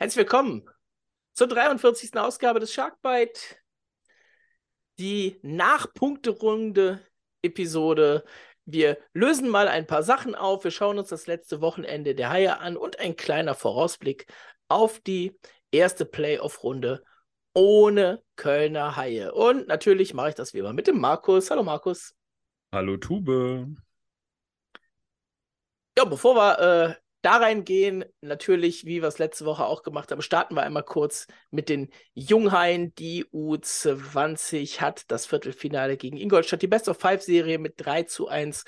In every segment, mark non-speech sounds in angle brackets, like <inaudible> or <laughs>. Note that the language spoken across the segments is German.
Herzlich willkommen zur 43. Ausgabe des Sharkbite. Die Nachpunkterunde Episode. Wir lösen mal ein paar Sachen auf. Wir schauen uns das letzte Wochenende der Haie an und ein kleiner Vorausblick auf die erste Playoff-Runde ohne Kölner Haie. Und natürlich mache ich das wie immer mit dem Markus. Hallo Markus. Hallo Tube. Ja, bevor wir äh, da reingehen, natürlich, wie wir es letzte Woche auch gemacht haben, starten wir einmal kurz mit den Junghaien. Die U20 hat das Viertelfinale gegen Ingolstadt, die Best of Five-Serie mit 3 zu 1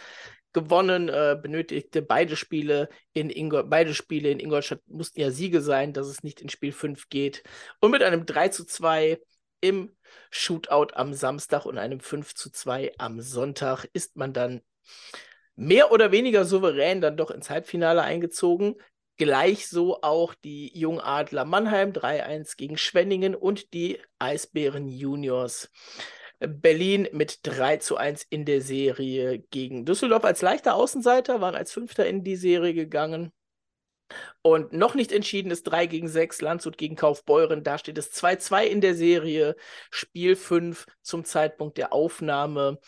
gewonnen, äh, benötigte beide Spiele in Ingol beide Spiele in Ingolstadt mussten ja Siege sein, dass es nicht in Spiel 5 geht. Und mit einem 3 zu 2 im Shootout am Samstag und einem 5 zu 2 am Sonntag ist man dann mehr oder weniger souverän dann doch ins Halbfinale eingezogen. Gleich so auch die Jungadler Mannheim 3-1 gegen Schwenningen und die Eisbären Juniors Berlin mit 3 zu 1 in der Serie gegen Düsseldorf als leichter Außenseiter, waren als Fünfter in die Serie gegangen. Und noch nicht entschieden ist 3 gegen 6, Landshut gegen Kaufbeuren. Da steht es 2-2 in der Serie. Spiel 5 zum Zeitpunkt der Aufnahme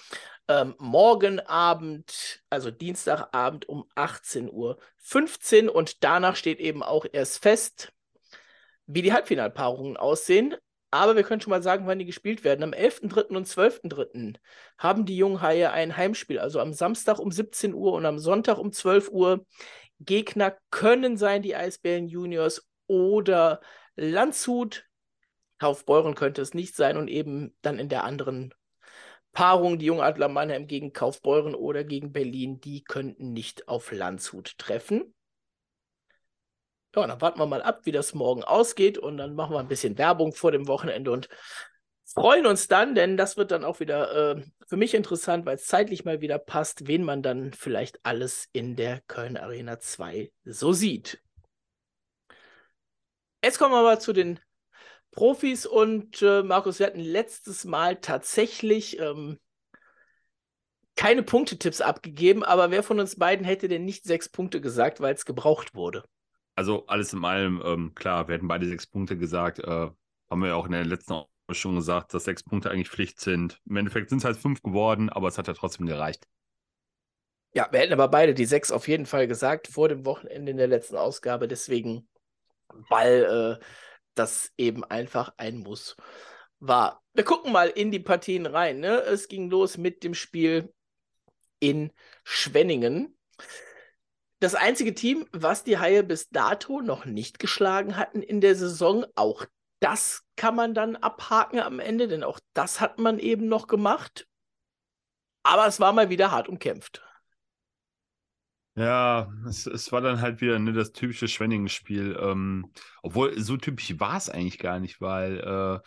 ähm, morgen Abend, also Dienstagabend um 18.15 Uhr. Und danach steht eben auch erst fest, wie die Halbfinalpaarungen aussehen. Aber wir können schon mal sagen, wann die gespielt werden. Am 11.3. und 12.3. haben die Junghaie ein Heimspiel. Also am Samstag um 17 Uhr und am Sonntag um 12 Uhr. Gegner können sein die Eisbären Juniors oder Landshut. Kaufbeuren könnte es nicht sein und eben dann in der anderen Paarung, die Jungadler Mannheim gegen Kaufbeuren oder gegen Berlin, die könnten nicht auf Landshut treffen. Ja, dann warten wir mal ab, wie das morgen ausgeht und dann machen wir ein bisschen Werbung vor dem Wochenende und freuen uns dann, denn das wird dann auch wieder äh, für mich interessant, weil es zeitlich mal wieder passt, wen man dann vielleicht alles in der Köln Arena 2 so sieht. Jetzt kommen wir aber zu den Profis und äh, Markus, wir hatten letztes Mal tatsächlich ähm, keine Punktetipps abgegeben, aber wer von uns beiden hätte denn nicht sechs Punkte gesagt, weil es gebraucht wurde? Also alles in allem, ähm, klar, wir hätten beide sechs Punkte gesagt. Äh, haben wir ja auch in der letzten schon gesagt, dass sechs Punkte eigentlich Pflicht sind. Im Endeffekt sind es halt fünf geworden, aber es hat ja trotzdem gereicht. Ja, wir hätten aber beide die sechs auf jeden Fall gesagt vor dem Wochenende in der letzten Ausgabe. Deswegen, weil äh, das eben einfach ein Muss war. Wir gucken mal in die Partien rein. Ne? Es ging los mit dem Spiel in Schwenningen. Das einzige Team, was die Haie bis dato noch nicht geschlagen hatten in der Saison, auch das kann man dann abhaken am Ende, denn auch das hat man eben noch gemacht. Aber es war mal wieder hart umkämpft. Ja, es, es war dann halt wieder ne, das typische Schwenningen-Spiel. Ähm, obwohl, so typisch war es eigentlich gar nicht, weil äh,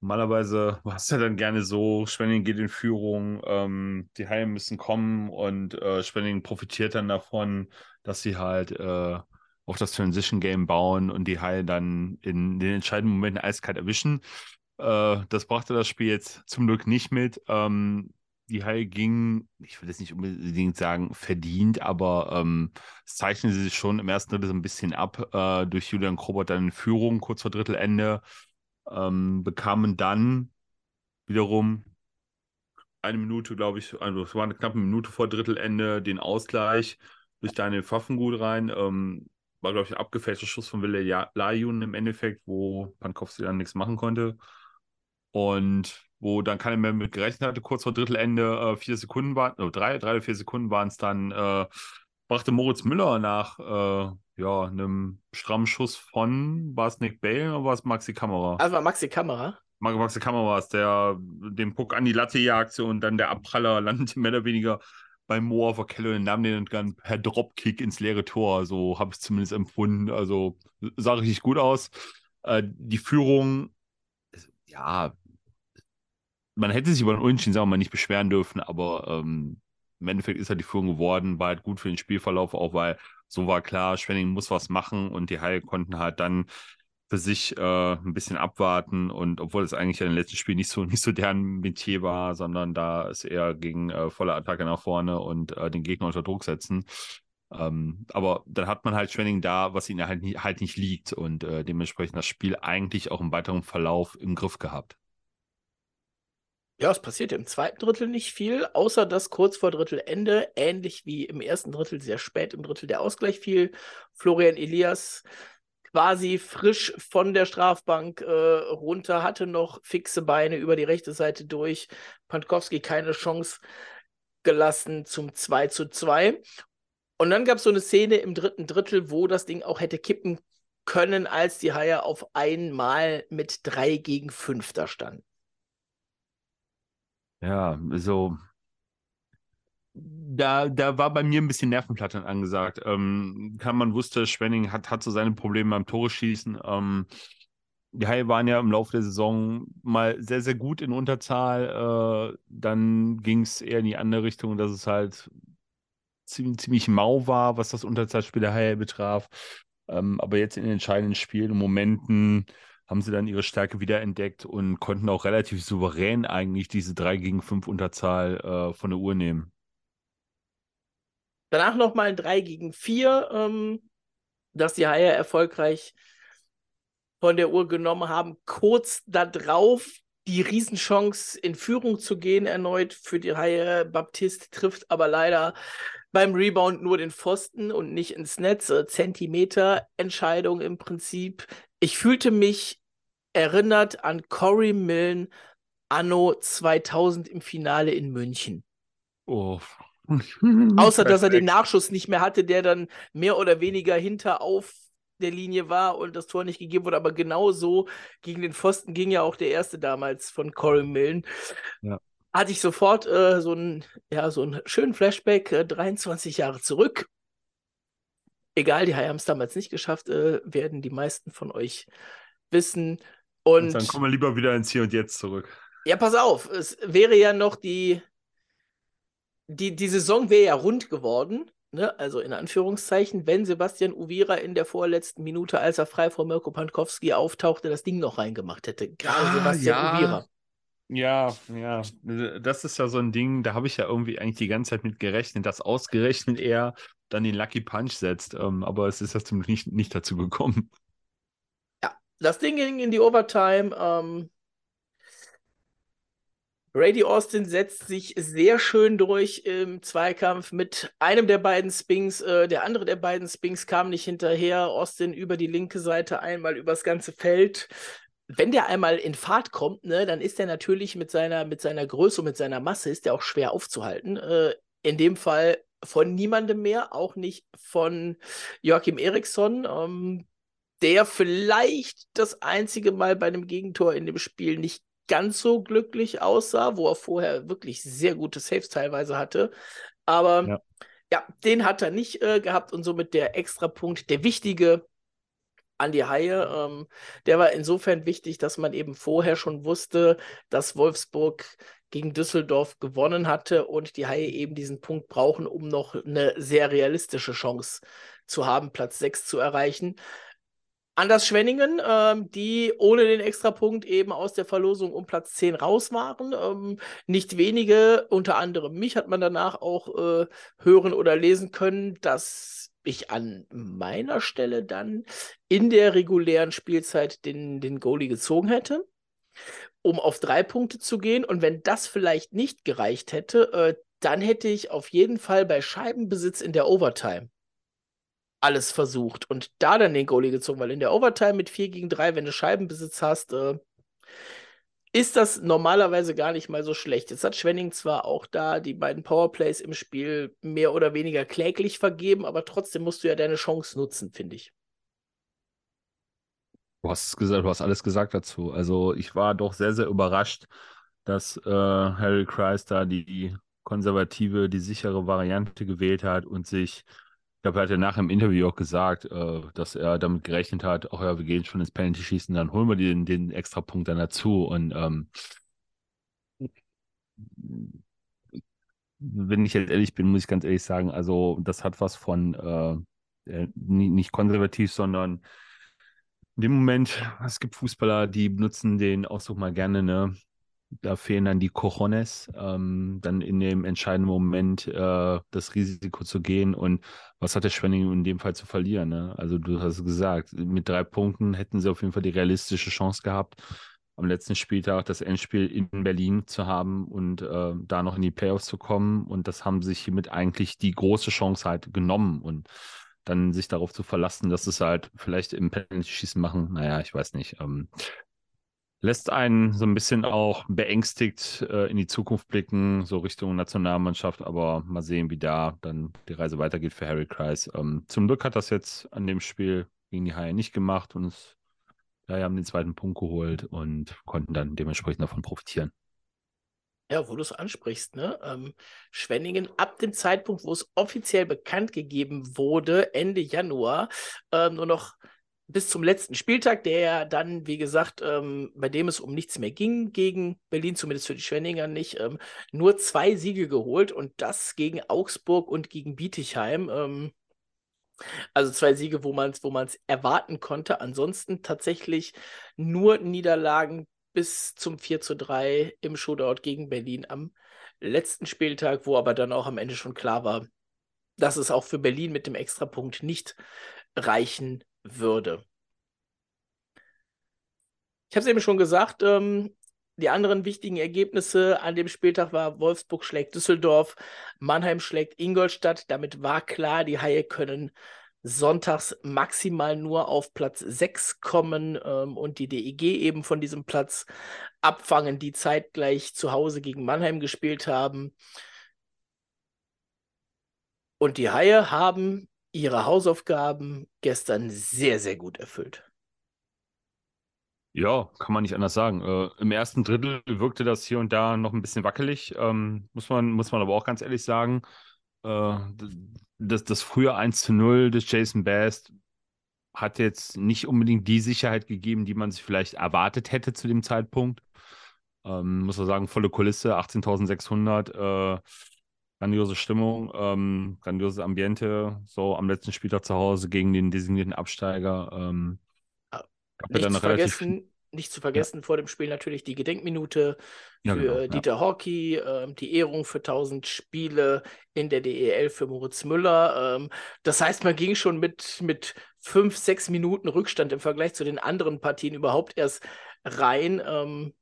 normalerweise war es ja dann gerne so, Schwenningen geht in Führung, ähm, die Haie müssen kommen und äh, Schwenningen profitiert dann davon, dass sie halt äh, auf das Transition-Game bauen und die Haie dann in den entscheidenden Momenten eiskalt erwischen. Äh, das brachte das Spiel jetzt zum Glück nicht mit. Ähm, die Haie ging, ich will jetzt nicht unbedingt sagen verdient, aber ähm, es zeichnete sich schon im ersten Drittel so ein bisschen ab äh, durch Julian Krobert dann in Führung kurz vor Drittelende, ähm, bekamen dann wiederum eine Minute, glaube ich, also es war eine knappe Minute vor Drittelende, den Ausgleich durch Daniel Pfaffengut rein. Ähm, war, glaube ich, ein abgefälschter Schuss von Wille Lajun im Endeffekt, wo Pankowski dann nichts machen konnte. Und wo dann keiner mehr mit gerechnet hatte, kurz vor Drittelende, äh, vier Sekunden waren, oder drei, drei oder vier Sekunden waren es dann, äh, brachte Moritz Müller nach äh, ja, einem strammen Schuss von, war es Nick Bale oder war es Maxi Kamera? Also war Maxi Kamera. Maxi Kamera war es, der den Puck an die Latte jagte und dann der Abpraller landete mehr oder weniger bei Moore vor Keller und nahm den dann per Dropkick ins leere Tor. So habe ich es zumindest empfunden. Also sah richtig gut aus. Äh, die Führung, ja, man hätte sich über den Unentschieden, sagen wir mal, nicht beschweren dürfen, aber ähm, im Endeffekt ist halt die Führung geworden, war halt gut für den Spielverlauf, auch weil so war klar, Schwenning muss was machen und die Haie konnten halt dann für sich äh, ein bisschen abwarten und obwohl es eigentlich in den letzten Spielen nicht so, <laughs> nicht so deren Metier war, sondern da ist eher gegen äh, volle Attacke nach vorne und äh, den Gegner unter Druck setzen. Ähm, aber dann hat man halt Schwenning da, was ihnen halt, nie, halt nicht liegt und äh, dementsprechend das Spiel eigentlich auch im weiteren Verlauf im Griff gehabt. Ja, es passierte im zweiten Drittel nicht viel, außer dass kurz vor Drittelende, ähnlich wie im ersten Drittel, sehr spät im Drittel der Ausgleich fiel. Florian Elias quasi frisch von der Strafbank äh, runter, hatte noch fixe Beine über die rechte Seite durch. Pankowski keine Chance gelassen zum 2 zu 2. Und dann gab es so eine Szene im dritten Drittel, wo das Ding auch hätte kippen können, als die Haie auf einmal mit 3 gegen 5 da standen. Ja, so. Da, da war bei mir ein bisschen Nervenplattern angesagt. Ähm, man wusste, Schwenning hat, hat so seine Probleme beim Tore schießen. Ähm, die Haie waren ja im Laufe der Saison mal sehr, sehr gut in Unterzahl. Äh, dann ging es eher in die andere Richtung, dass es halt ziemlich, ziemlich mau war, was das Unterzahlspiel der Haie betraf. Ähm, aber jetzt in den entscheidenden Spielen und Momenten haben sie dann ihre Stärke wiederentdeckt und konnten auch relativ souverän eigentlich diese 3 gegen 5 Unterzahl äh, von der Uhr nehmen. Danach nochmal ein 3 gegen 4, ähm, dass die Haie erfolgreich von der Uhr genommen haben. Kurz darauf die Riesenchance in Führung zu gehen erneut für die Haie. Baptist trifft aber leider beim Rebound nur den Pfosten und nicht ins Netz. Zentimeter Entscheidung im Prinzip. Ich fühlte mich erinnert an Cory Millen anno 2000 im Finale in München. Oh. Außer, dass er den Nachschuss nicht mehr hatte, der dann mehr oder weniger hinter auf der Linie war und das Tor nicht gegeben wurde. Aber genauso gegen den Pfosten ging ja auch der erste damals von Cory Millen. Ja. Hatte ich sofort äh, so einen ja, so einen schönen Flashback, äh, 23 Jahre zurück. Egal, die Haie haben es damals nicht geschafft, äh, werden die meisten von euch wissen. Und, und dann kommen wir lieber wieder ins Hier und Jetzt zurück. Ja, pass auf, es wäre ja noch die, die, die Saison wäre ja rund geworden, ne? also in Anführungszeichen, wenn Sebastian Uvira in der vorletzten Minute, als er frei vor Mirko Pankowski auftauchte, das Ding noch reingemacht hätte. Gerade ah, Sebastian ja. Uvira. Ja, ja, das ist ja so ein Ding, da habe ich ja irgendwie eigentlich die ganze Zeit mit gerechnet, dass ausgerechnet er dann den Lucky Punch setzt. Ähm, aber es ist ja zum nicht, nicht dazu gekommen. Das Ding ging in die Overtime. Ähm, Brady Austin setzt sich sehr schön durch im Zweikampf mit einem der beiden Spings. Äh, der andere der beiden Spings kam nicht hinterher. Austin über die linke Seite, einmal übers ganze Feld. Wenn der einmal in Fahrt kommt, ne, dann ist er natürlich mit seiner, mit seiner Größe und mit seiner Masse ist er auch schwer aufzuhalten. Äh, in dem Fall von niemandem mehr, auch nicht von Joachim Eriksson. Ähm, der vielleicht das einzige Mal bei einem Gegentor in dem Spiel nicht ganz so glücklich aussah, wo er vorher wirklich sehr gute Saves teilweise hatte. Aber ja, ja den hat er nicht äh, gehabt und somit der Extrapunkt, der wichtige an die Haie, ähm, der war insofern wichtig, dass man eben vorher schon wusste, dass Wolfsburg gegen Düsseldorf gewonnen hatte und die Haie eben diesen Punkt brauchen, um noch eine sehr realistische Chance zu haben, Platz 6 zu erreichen. Anders Schwenningen, ähm, die ohne den Extrapunkt eben aus der Verlosung um Platz 10 raus waren. Ähm, nicht wenige, unter anderem mich, hat man danach auch äh, hören oder lesen können, dass ich an meiner Stelle dann in der regulären Spielzeit den, den Goalie gezogen hätte, um auf drei Punkte zu gehen. Und wenn das vielleicht nicht gereicht hätte, äh, dann hätte ich auf jeden Fall bei Scheibenbesitz in der Overtime alles versucht und da dann den Goalie gezogen, weil in der Overtime mit 4 gegen 3, wenn du Scheibenbesitz hast, äh, ist das normalerweise gar nicht mal so schlecht. Jetzt hat Schwenning zwar auch da die beiden Powerplays im Spiel mehr oder weniger kläglich vergeben, aber trotzdem musst du ja deine Chance nutzen, finde ich. Du hast gesagt, du hast alles gesagt dazu. Also ich war doch sehr, sehr überrascht, dass äh, Harry Kreis da die konservative, die sichere Variante gewählt hat und sich ich glaube, er hat ja nach dem Interview auch gesagt, äh, dass er damit gerechnet hat, ach ja, wir gehen schon ins Penalty-Schießen, dann holen wir den, den extra Punkt dann dazu. Und ähm, wenn ich jetzt ehrlich bin, muss ich ganz ehrlich sagen, also das hat was von äh, nicht konservativ, sondern in dem Moment, es gibt Fußballer, die benutzen den Ausdruck mal gerne, ne? da fehlen dann die Cojones, ähm, dann in dem entscheidenden Moment äh, das Risiko zu gehen. Und was hat der Schwenning in dem Fall zu verlieren? Ne? Also du hast gesagt, mit drei Punkten hätten sie auf jeden Fall die realistische Chance gehabt, am letzten Spieltag das Endspiel in Berlin zu haben und äh, da noch in die Playoffs zu kommen. Und das haben sich hiermit eigentlich die große Chance halt genommen. Und dann sich darauf zu verlassen, dass es halt vielleicht im Penalty-Schießen machen, naja, ich weiß nicht. Ähm, lässt einen so ein bisschen auch beängstigt äh, in die Zukunft blicken, so Richtung Nationalmannschaft, aber mal sehen, wie da dann die Reise weitergeht für Harry Kreis. Ähm, zum Glück hat das jetzt an dem Spiel gegen die Haie nicht gemacht und es, ja, haben den zweiten Punkt geholt und konnten dann dementsprechend davon profitieren. Ja, wo du es ansprichst, ne? Ähm, Schwenningen ab dem Zeitpunkt, wo es offiziell bekannt gegeben wurde, Ende Januar, äh, nur noch bis zum letzten Spieltag, der dann, wie gesagt, ähm, bei dem es um nichts mehr ging gegen Berlin, zumindest für die Schwenninger nicht, ähm, nur zwei Siege geholt und das gegen Augsburg und gegen Bietigheim. Ähm, also zwei Siege, wo man es wo erwarten konnte. Ansonsten tatsächlich nur Niederlagen bis zum 4 zu 3 im Shootout gegen Berlin am letzten Spieltag, wo aber dann auch am Ende schon klar war, dass es auch für Berlin mit dem Extrapunkt nicht reichen würde. Ich habe es eben schon gesagt, ähm, die anderen wichtigen Ergebnisse an dem Spieltag war Wolfsburg schlägt Düsseldorf, Mannheim schlägt Ingolstadt. Damit war klar, die Haie können sonntags maximal nur auf Platz 6 kommen ähm, und die DEG eben von diesem Platz abfangen, die zeitgleich zu Hause gegen Mannheim gespielt haben. Und die Haie haben ihre Hausaufgaben gestern sehr, sehr gut erfüllt. Ja, kann man nicht anders sagen. Äh, Im ersten Drittel wirkte das hier und da noch ein bisschen wackelig, ähm, muss, man, muss man aber auch ganz ehrlich sagen. Äh, das, das frühe 1 zu 0 des Jason Best hat jetzt nicht unbedingt die Sicherheit gegeben, die man sich vielleicht erwartet hätte zu dem Zeitpunkt. Ähm, muss man sagen, volle Kulisse, 18.600. Äh, grandiose Stimmung, ähm, grandioses Ambiente, so am letzten Spieltag zu Hause gegen den designierten Absteiger. Ähm, nicht, zu vergessen, nicht zu vergessen, ja. vor dem Spiel natürlich die Gedenkminute ja, für genau, Dieter ja. Hockey, äh, die Ehrung für 1000 Spiele in der DEL für Moritz Müller. Ähm, das heißt, man ging schon mit, mit fünf, sechs Minuten Rückstand im Vergleich zu den anderen Partien überhaupt erst rein. Ähm,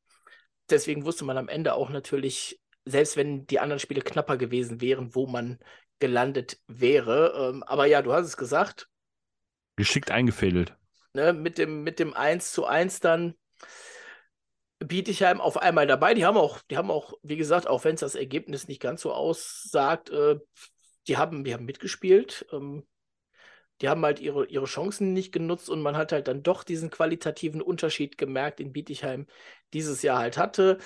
deswegen wusste man am Ende auch natürlich, selbst wenn die anderen Spiele knapper gewesen wären, wo man gelandet wäre. Ähm, aber ja, du hast es gesagt. Geschickt eingefädelt. Ne, mit, dem, mit dem 1 zu 1 dann Bietigheim auf einmal dabei. Die haben auch, die haben auch, wie gesagt, auch wenn es das Ergebnis nicht ganz so aussagt, äh, die, haben, die haben mitgespielt. Ähm, die haben halt ihre, ihre Chancen nicht genutzt und man hat halt dann doch diesen qualitativen Unterschied gemerkt, den Bietigheim dieses Jahr halt hatte.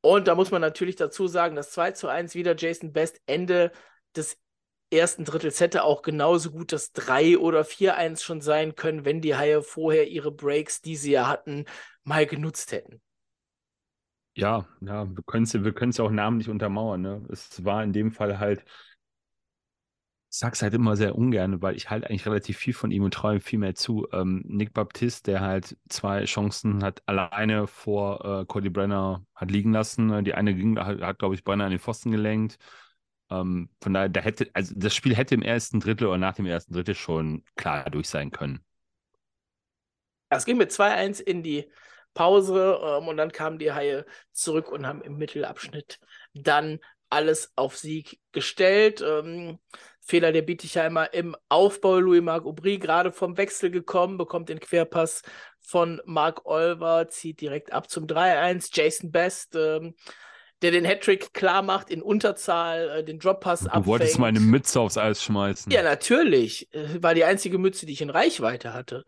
Und da muss man natürlich dazu sagen, das 2 zu 1 wieder Jason Best Ende des ersten Drittels hätte auch genauso gut das 3 oder 4-1 schon sein können, wenn die Haie vorher ihre Breaks, die sie ja hatten, mal genutzt hätten. Ja, ja, wir können es wir ja auch namentlich untermauern. Ne? Es war in dem Fall halt, ich sag's halt immer sehr ungern, weil ich halt eigentlich relativ viel von ihm und traue ihm viel mehr zu. Ähm, Nick Baptiste, der halt zwei Chancen hat alleine vor äh, Cody Brenner hat liegen lassen. Die eine ging, hat, hat glaube ich, Brenner an den Pfosten gelenkt. Ähm, von daher, da hätte, also das Spiel hätte im ersten Drittel oder nach dem ersten Drittel schon klar durch sein können. Es ging mit 2-1 in die Pause ähm, und dann kamen die Haie zurück und haben im Mittelabschnitt dann alles auf Sieg gestellt. Ähm, Fehler der Bietigheimer im Aufbau. Louis-Marc Aubry gerade vom Wechsel gekommen, bekommt den Querpass von Marc Olver, zieht direkt ab zum 3-1. Jason Best, ähm, der den Hattrick klar macht in Unterzahl, äh, den Droppass abfängt. Du wolltest meine Mütze aufs Eis schmeißen. Ja, natürlich. Äh, war die einzige Mütze, die ich in Reichweite hatte.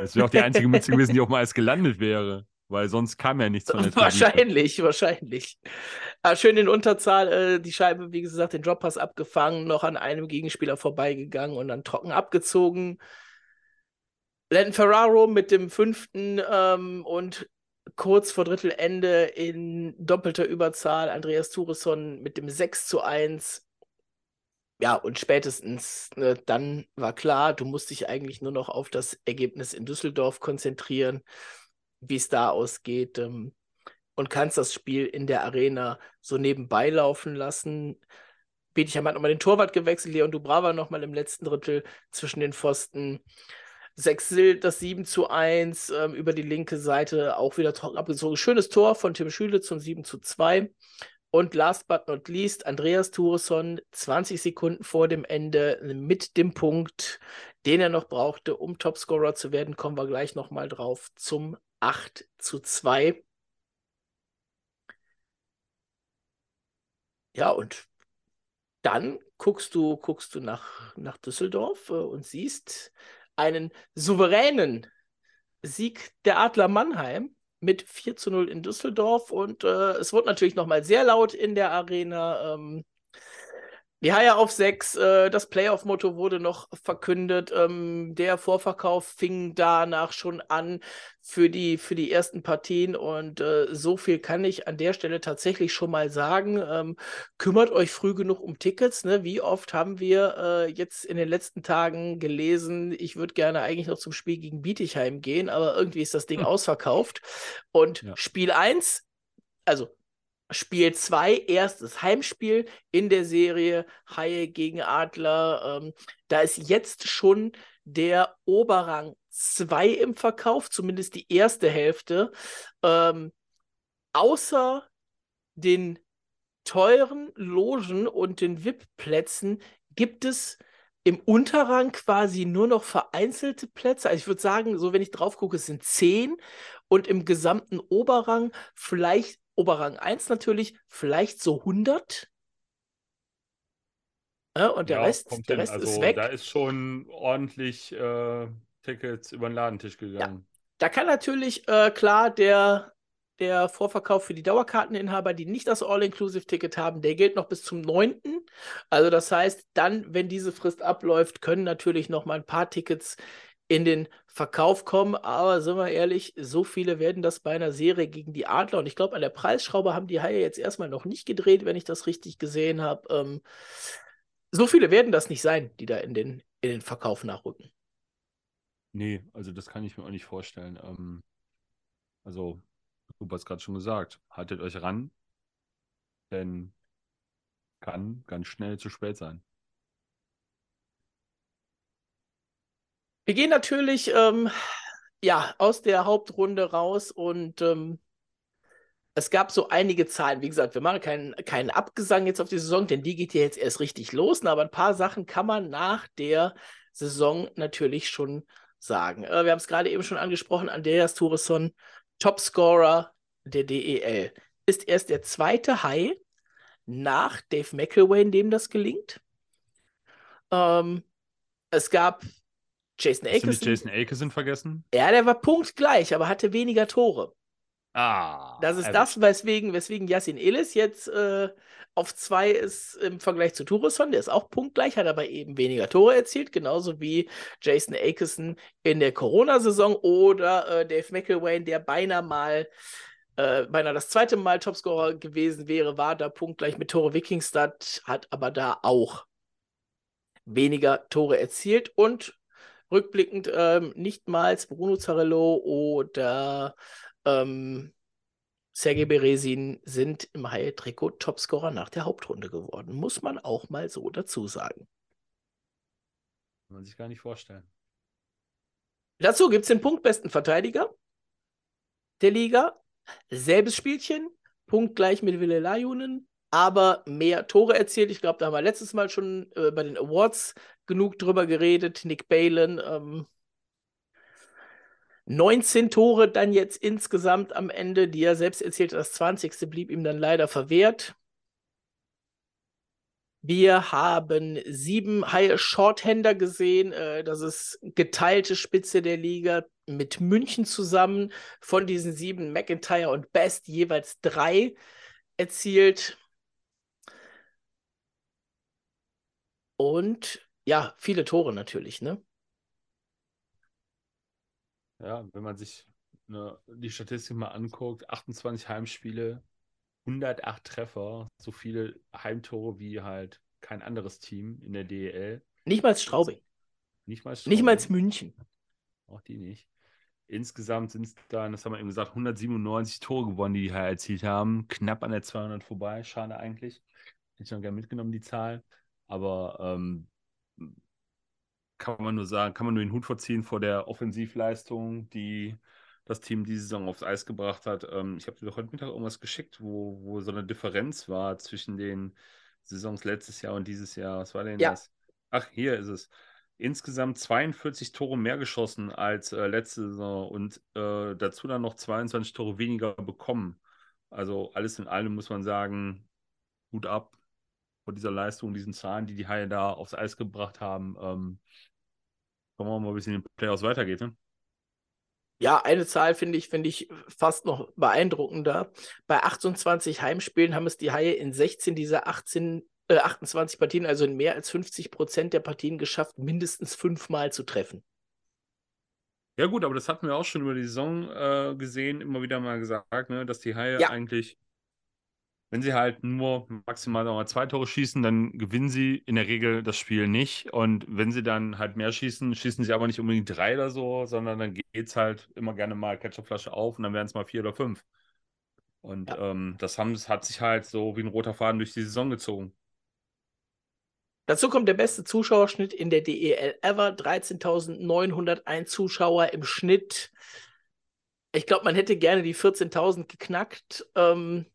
Das wäre auch die einzige Mütze <laughs> gewesen, die auf dem Eis gelandet wäre. Weil sonst kam ja nichts von der Wahrscheinlich, Tribüne. wahrscheinlich. Aber ah, schön in Unterzahl, äh, die Scheibe, wie gesagt, den Droppass abgefangen, noch an einem Gegenspieler vorbeigegangen und dann trocken abgezogen. Landon Ferraro mit dem fünften ähm, und kurz vor Drittelende in doppelter Überzahl Andreas Thuresson mit dem 6 zu 1. Ja, und spätestens ne, dann war klar, du musst dich eigentlich nur noch auf das Ergebnis in Düsseldorf konzentrieren, wie es da ausgeht. Ähm, und kannst das Spiel in der Arena so nebenbei laufen lassen. Bietigheim hat nochmal den Torwart gewechselt, Leon Dubrava nochmal im letzten Drittel zwischen den Pfosten. Sechsil das 7 zu 1 ähm, über die linke Seite auch wieder abgezogen. Schönes Tor von Tim Schüle zum 7 zu 2. Und last but not least, Andreas Thuresson, 20 Sekunden vor dem Ende mit dem Punkt, den er noch brauchte, um Topscorer zu werden, kommen wir gleich nochmal drauf, zum 8 zu 2. Ja, und dann guckst du, guckst du nach, nach Düsseldorf äh, und siehst einen souveränen Sieg der Adler Mannheim mit 4 zu 0 in Düsseldorf und äh, es wurde natürlich nochmal sehr laut in der Arena. Ähm, die Haie auf 6, äh, das Playoff-Motto wurde noch verkündet. Ähm, der Vorverkauf fing danach schon an für die, für die ersten Partien und äh, so viel kann ich an der Stelle tatsächlich schon mal sagen. Ähm, kümmert euch früh genug um Tickets. Ne? Wie oft haben wir äh, jetzt in den letzten Tagen gelesen, ich würde gerne eigentlich noch zum Spiel gegen Bietigheim gehen, aber irgendwie ist das Ding hm. ausverkauft. Und ja. Spiel 1, also Spiel 2, erstes Heimspiel in der Serie Haie gegen Adler. Ähm, da ist jetzt schon der Oberrang 2 im Verkauf, zumindest die erste Hälfte. Ähm, außer den teuren Logen und den VIP-Plätzen gibt es im Unterrang quasi nur noch vereinzelte Plätze. Also ich würde sagen, so wenn ich drauf gucke, es sind zehn und im gesamten Oberrang vielleicht Oberrang 1 natürlich, vielleicht so 100. Ja, und der ja, Rest, der Rest also, ist weg. Da ist schon ordentlich äh, Tickets über den Ladentisch gegangen. Ja. Da kann natürlich äh, klar der, der Vorverkauf für die Dauerkarteninhaber, die nicht das All-Inclusive-Ticket haben, der gilt noch bis zum 9. Also das heißt, dann, wenn diese Frist abläuft, können natürlich noch mal ein paar Tickets in den Verkauf kommen. Aber sind wir ehrlich, so viele werden das bei einer Serie gegen die Adler. Und ich glaube, an der Preisschraube haben die Haie jetzt erstmal noch nicht gedreht, wenn ich das richtig gesehen habe. Ähm, so viele werden das nicht sein, die da in den, in den Verkauf nachrücken. Nee, also das kann ich mir auch nicht vorstellen. Ähm, also, du hast gerade schon gesagt, haltet euch ran, denn kann ganz schnell zu spät sein. Wir gehen natürlich ähm, ja, aus der Hauptrunde raus und ähm, es gab so einige Zahlen. Wie gesagt, wir machen keinen, keinen Abgesang jetzt auf die Saison, denn die geht ja jetzt erst richtig los. Aber ein paar Sachen kann man nach der Saison natürlich schon sagen. Äh, wir haben es gerade eben schon angesprochen: Andreas Thuresson, Topscorer der DEL. Ist erst der zweite High nach Dave McElwain, dem das gelingt. Ähm, es gab Jason Akerson. Hast du Jason Akerson vergessen? Ja, der war punktgleich, aber hatte weniger Tore. Ah. Das ist das, weswegen, weswegen Yassin Illis jetzt äh, auf zwei ist im Vergleich zu Tourisson. Der ist auch punktgleich, hat aber eben weniger Tore erzielt, genauso wie Jason Akerson in der Corona-Saison oder äh, Dave McElwain, der beinahe mal äh, beinahe das zweite Mal Topscorer gewesen wäre, war da punktgleich mit Tore Wikingstad, hat aber da auch weniger Tore erzielt und rückblickend ähm, nichtmals Bruno Zarello oder ähm, Sergei Beresin sind im Haie-Trikot Topscorer nach der Hauptrunde geworden. Muss man auch mal so dazu sagen. Kann man sich gar nicht vorstellen. Dazu gibt es den punktbesten Verteidiger der Liga. Selbes Spielchen, punktgleich mit Ville Lajunen, aber mehr Tore erzielt. Ich glaube, da haben wir letztes Mal schon äh, bei den Awards genug drüber geredet. Nick Balen, ähm, 19 Tore dann jetzt insgesamt am Ende, die er selbst erzählte, das 20. blieb ihm dann leider verwehrt. Wir haben sieben Shorthänder gesehen. Äh, das ist geteilte Spitze der Liga mit München zusammen. Von diesen sieben McIntyre und Best jeweils drei erzielt. Und ja, viele Tore natürlich, ne? Ja, wenn man sich ne, die Statistik mal anguckt, 28 Heimspiele, 108 Treffer, so viele Heimtore wie halt kein anderes Team in der DEL. Nicht mal Straubing. Nicht mal Straubing. Nicht mal München. Auch die nicht. insgesamt sind es dann, das haben wir eben gesagt, 197 Tore gewonnen, die die Haie erzielt haben. Knapp an der 200 vorbei. Schade eigentlich. Hätte ich noch gerne mitgenommen, die Zahl. Aber ähm, kann man nur sagen, kann man nur den Hut vorziehen vor der Offensivleistung, die das Team diese Saison aufs Eis gebracht hat. Ähm, ich habe dir doch heute Mittag irgendwas geschickt, wo, wo so eine Differenz war zwischen den Saisons letztes Jahr und dieses Jahr. Was war denn Ja. das? Ach, hier ist es. Insgesamt 42 Tore mehr geschossen als äh, letzte Saison und äh, dazu dann noch 22 Tore weniger bekommen. Also alles in allem muss man sagen, Hut ab vor dieser Leistung, diesen Zahlen, die die Haie da aufs Eis gebracht haben. Ähm, schauen wir mal, wie es in den Playoffs weitergeht. Ne? Ja, eine Zahl finde ich, finde ich fast noch beeindruckender. Bei 28 Heimspielen haben es die Haie in 16 dieser 18, äh, 28 Partien, also in mehr als 50 Prozent der Partien geschafft, mindestens fünfmal zu treffen. Ja, gut, aber das hatten wir auch schon über die Saison äh, gesehen, immer wieder mal gesagt, ne, dass die Haie Ja. eigentlich, wenn sie halt nur maximal noch mal zwei Tore schießen, dann gewinnen sie in der Regel das Spiel nicht. Und wenn sie dann halt mehr schießen, schießen sie aber nicht unbedingt drei oder so, sondern dann geht es halt immer gerne mal Ketchupflasche auf und dann werden es mal vier oder fünf. Und Ja. ähm, das haben, das hat sich halt so wie ein roter Faden durch die Saison gezogen. Dazu kommt der beste Zuschauerschnitt in der DEL ever. 13.901 Zuschauer im Schnitt. Ich glaube, man hätte gerne die 14.000 geknackt, ähm,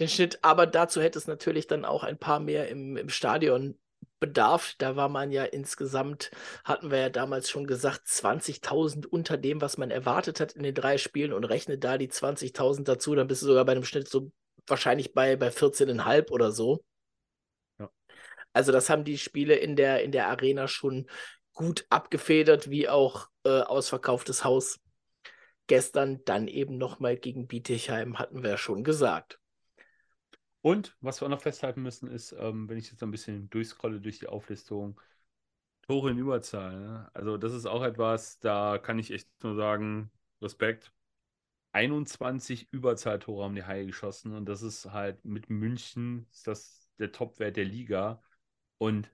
den Schnitt. Aber dazu hätte es natürlich dann auch ein paar mehr im, im Stadion bedarf. Da war man ja insgesamt, hatten wir ja damals schon gesagt, 20.000 unter dem, was man erwartet hat in den drei Spielen und rechne da die 20.000 dazu, dann bist du sogar bei einem Schnitt so wahrscheinlich bei, bei 14,5 oder so. Ja. Also das haben die Spiele in der, in der Arena schon gut abgefedert, wie auch äh, ausverkauftes Haus. Gestern dann eben nochmal gegen Bietigheim, hatten wir ja schon gesagt. Und was wir auch noch festhalten müssen, ist, ähm, wenn ich jetzt ein bisschen durchscrolle durch die Auflistung, Tore in Überzahl. Ne? Also, das ist auch etwas, da kann ich echt nur sagen, Respekt. 21 Überzahltore haben die Haie geschossen und das ist halt mit München ist das der Topwert der Liga. Und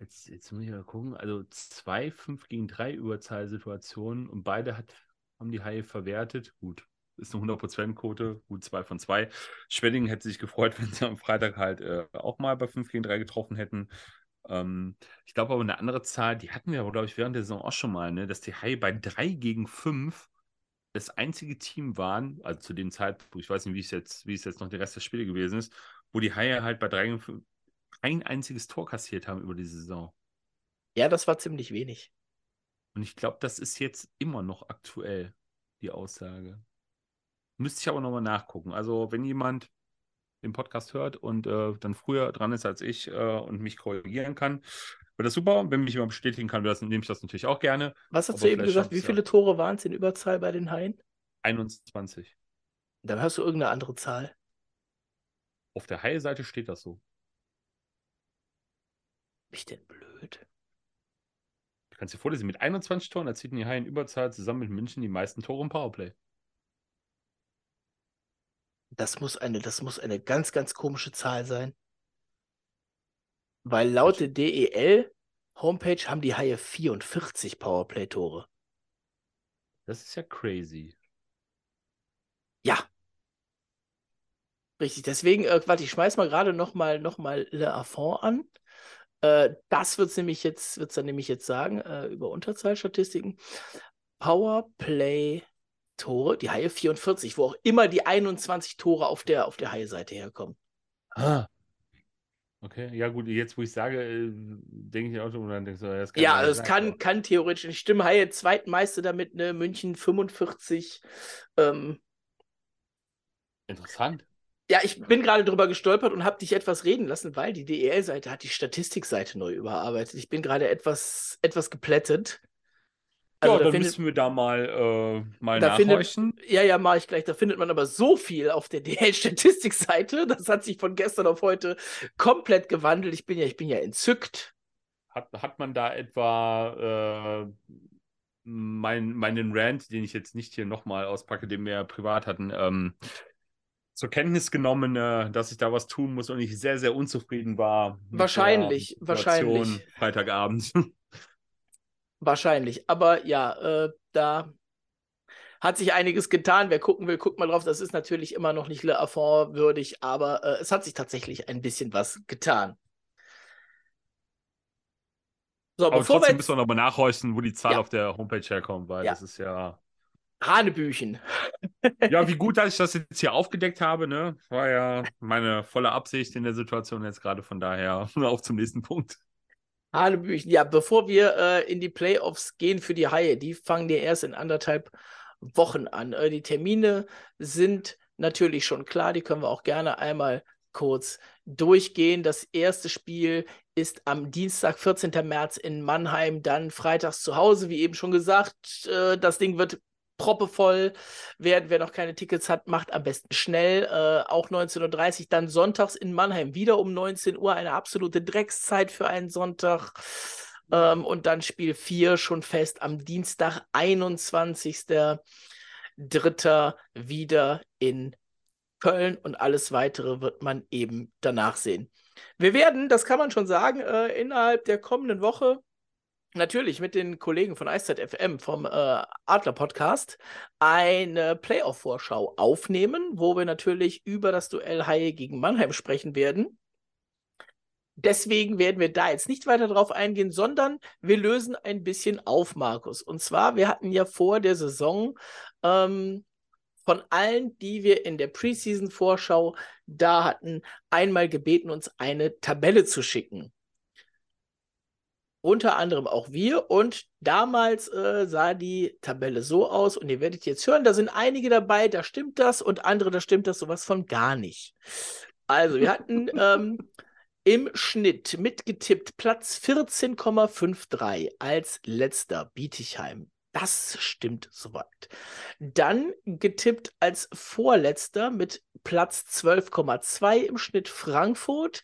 jetzt, jetzt muss ich mal gucken, also zwei 5 gegen 3 Überzahlsituationen und beide hat, haben die Haie verwertet. Gut, ist eine 100%-Quote, gut 2 von 2. Schwenningen hätte sich gefreut, <laughs> wenn sie am Freitag halt äh, auch mal bei 5 gegen 3 getroffen hätten. Ähm, ich glaube aber eine andere Zahl, die hatten wir aber, glaube ich, während der Saison auch schon mal, ne, dass die Haie bei 3 gegen 5 das einzige Team waren, also zu dem Zeitpunkt, ich weiß nicht, wie es jetzt, wie es jetzt noch der Rest der Spiele gewesen ist, wo die Haie halt bei 3 gegen 5 kein einziges Tor kassiert haben über die Saison. Ja, das war ziemlich wenig. Und ich glaube, das ist jetzt immer noch aktuell, die Aussage. Müsste ich aber nochmal nachgucken. Also, wenn jemand den Podcast hört und äh, dann früher dran ist als ich äh, und mich korrigieren kann, wäre das super. Wenn mich jemand bestätigen kann, das, nehme ich das natürlich auch gerne. Was hast Aber du eben gesagt? Wie viele Tore waren es in Überzahl bei den Haien? 21. Dann hast du irgendeine andere Zahl. Auf der Haie-Seite steht das so. Bin ich denn blöd? Du kannst dir vorlesen, mit 21 Toren erzielten die Haie in Überzahl zusammen mit München die meisten Tore im Powerplay. Das muss eine, das muss eine ganz, ganz komische Zahl sein. Weil laut der DEL Homepage haben die Haie 44 Powerplay-Tore. Das ist ja crazy. Ja. Richtig, deswegen, äh, warte, ich schmeiß mal gerade nochmal noch mal Le Affont an. Äh, das wird es nämlich jetzt, wird's dann nämlich jetzt sagen, äh, über Unterzahlstatistiken. Powerplay-Tore, die Haie 44, wo auch immer die 21 Tore auf der, auf der Haie-Seite herkommen. Ah. Okay, ja gut, jetzt wo ich sage, äh, denke ich auch schon, dann denkst du, ja, das kann Ja, also es sein, kann, kann theoretisch nicht stimmen. Haie Zweitmeister damit, ne? München 45. Ähm, Interessant. ja, ich bin gerade drüber gestolpert und habe dich etwas reden lassen, weil die DEL-Seite hat die Statistikseite neu überarbeitet. Ich bin gerade etwas, etwas geplättet. Also ja, da dann findet, müssen wir da mal, äh, mal da findet- nachhorchen. ja, ja, mache ich gleich. Da findet man aber so viel auf der <laughs> DEL-Statistikseite. Das hat sich von gestern auf heute komplett gewandelt. Ich bin ja, ich bin ja entzückt. Hat, hat man da etwa äh, mein, meinen Rant, den ich jetzt nicht hier nochmal auspacke, den wir ja privat hatten, ähm, zur Kenntnis genommen, äh, dass ich da was tun muss und ich sehr, sehr unzufrieden war. mit der Wahrscheinlich, wahrscheinlich. Freitagabend. <laughs> Wahrscheinlich. Aber ja, äh, da hat sich einiges getan. Wer gucken will, guckt mal drauf. Das ist natürlich immer noch nicht Le Affront würdig, aber äh, es hat sich tatsächlich ein bisschen was getan. So, aber bevor trotzdem wir müssen wir nochmal nachhorchen, wo die Zahl ja. auf der Homepage herkommt, weil ja. das ist ja. Hanebüchen. ja, wie gut, dass ich das jetzt hier aufgedeckt habe, ne? War ja meine volle Absicht in der Situation jetzt gerade. Von daher <laughs> auf zum nächsten Punkt. Hanebüchen. Ja, bevor wir äh, in die Playoffs gehen für die Haie, die fangen ja erst in anderthalb Wochen an. Äh, die Termine sind natürlich schon klar, die können wir auch gerne einmal kurz durchgehen. Das erste Spiel ist am Dienstag, 14. März in Mannheim, dann freitags zu Hause, wie eben schon gesagt. Äh, das Ding wird proppevoll werden. Wer noch keine Tickets hat, macht am besten schnell. Äh, auch 19.30 Uhr, dann sonntags in Mannheim, wieder um 19 Uhr, eine absolute Dreckszeit für einen Sonntag. Ähm, und dann Spiel 4 schon fest am Dienstag, 21.03. wieder in Köln und alles weitere wird man eben danach sehen. Wir werden, das kann man schon sagen, äh, innerhalb der kommenden Woche natürlich mit den Kollegen von Eiszeit FM vom äh, Adler Podcast eine Playoff-Vorschau aufnehmen, wo wir natürlich über das Duell Haie gegen Mannheim sprechen werden. Deswegen werden wir da jetzt nicht weiter drauf eingehen, sondern wir lösen ein bisschen auf, Markus. Und zwar, wir hatten ja vor der Saison ähm, von allen, die wir in der Preseason-Vorschau da hatten, einmal gebeten, uns eine Tabelle zu schicken. Unter anderem auch wir. Und damals äh, sah die Tabelle so aus. Und ihr werdet jetzt hören, da sind einige dabei, da stimmt das. Und andere, da stimmt das sowas von gar nicht. Also, wir hatten <laughs> ähm, im Schnitt mitgetippt Platz 14,53 als letzter Bietigheim. Das stimmt soweit. Dann getippt als Vorletzter mit Platz 12,2 im Schnitt Frankfurt.